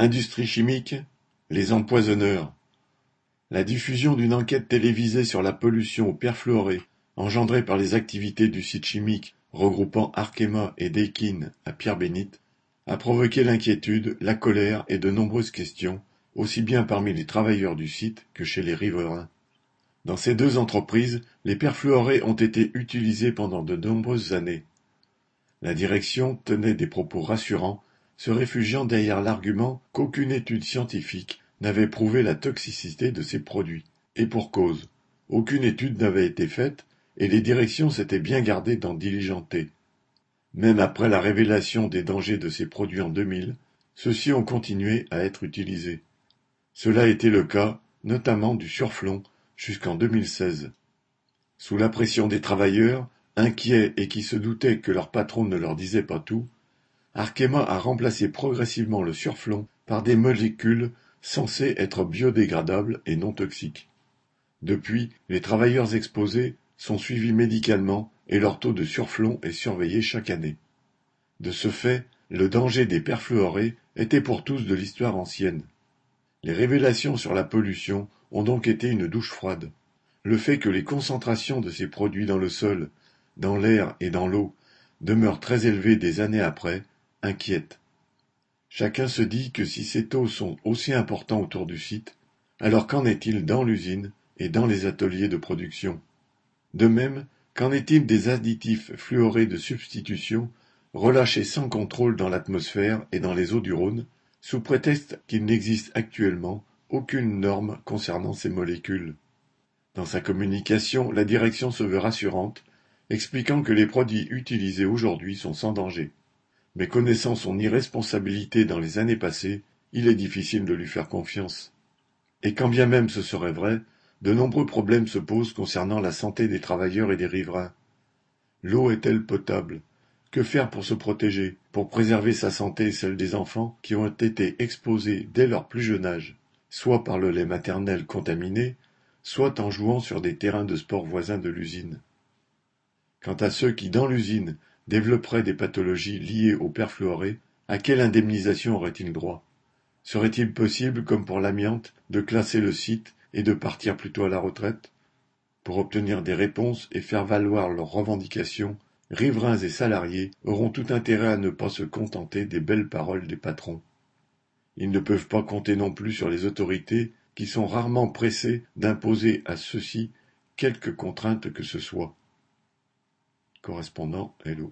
Industrie chimique, les empoisonneurs. La diffusion d'une enquête télévisée sur la pollution au perfluoré engendrée par les activités du site chimique regroupant Arkema et Daikin à Pierre-Bénite a provoqué l'inquiétude, la colère et de nombreuses questions, aussi bien parmi les travailleurs du site que chez les riverains. Dans ces deux entreprises, les perfluorés ont été utilisés pendant de nombreuses années. La direction tenait des propos rassurants se réfugiant derrière l'argument qu'aucune étude scientifique n'avait prouvé la toxicité de ces produits. Et pour cause, aucune étude n'avait été faite et les directions s'étaient bien gardées d'en diligenter. Même après la révélation des dangers de ces produits en 2000, ceux-ci ont continué à être utilisés. Cela était le cas, notamment du surflon, jusqu'en 2016. Sous la pression des travailleurs, inquiets et qui se doutaient que leur patron ne leur disait pas tout, Arkema a remplacé progressivement le surflon par des molécules censées être biodégradables et non toxiques. Depuis, les travailleurs exposés sont suivis médicalement et leur taux de surflon est surveillé chaque année. De ce fait, le danger des perfluorés était pour tous de l'histoire ancienne. Les révélations sur la pollution ont donc été une douche froide. Le fait que les concentrations de ces produits dans le sol, dans l'air et dans l'eau demeurent très élevées des années après inquiète. Chacun se dit que si ces taux sont aussi importants autour du site, alors qu'en est-il dans l'usine et dans les ateliers de production? De même, qu'en est-il des additifs fluorés de substitution relâchés sans contrôle dans l'atmosphère et dans les eaux du Rhône, sous prétexte qu'il n'existe actuellement aucune norme concernant ces molécules? Dans sa communication, la direction se veut rassurante, expliquant que les produits utilisés aujourd'hui sont sans danger mais connaissant son irresponsabilité dans les années passées, il est difficile de lui faire confiance. Et quand bien même ce serait vrai, de nombreux problèmes se posent concernant la santé des travailleurs et des riverains. L'eau est-elle potable? Que faire pour se protéger, pour préserver sa santé et celle des enfants qui ont été exposés dès leur plus jeune âge, soit par le lait maternel contaminé, soit en jouant sur des terrains de sport voisins de l'usine? Quant à ceux qui, dans l'usine, développerait des pathologies liées au perfluoré, à quelle indemnisation aurait-il droit? Serait-il possible, comme pour l'amiante, de classer le site et de partir plutôt à la retraite? Pour obtenir des réponses et faire valoir leurs revendications, riverains et salariés auront tout intérêt à ne pas se contenter des belles paroles des patrons. Ils ne peuvent pas compter non plus sur les autorités qui sont rarement pressées d'imposer à ceux-ci quelque contrainte que ce soit. Correspondant Hello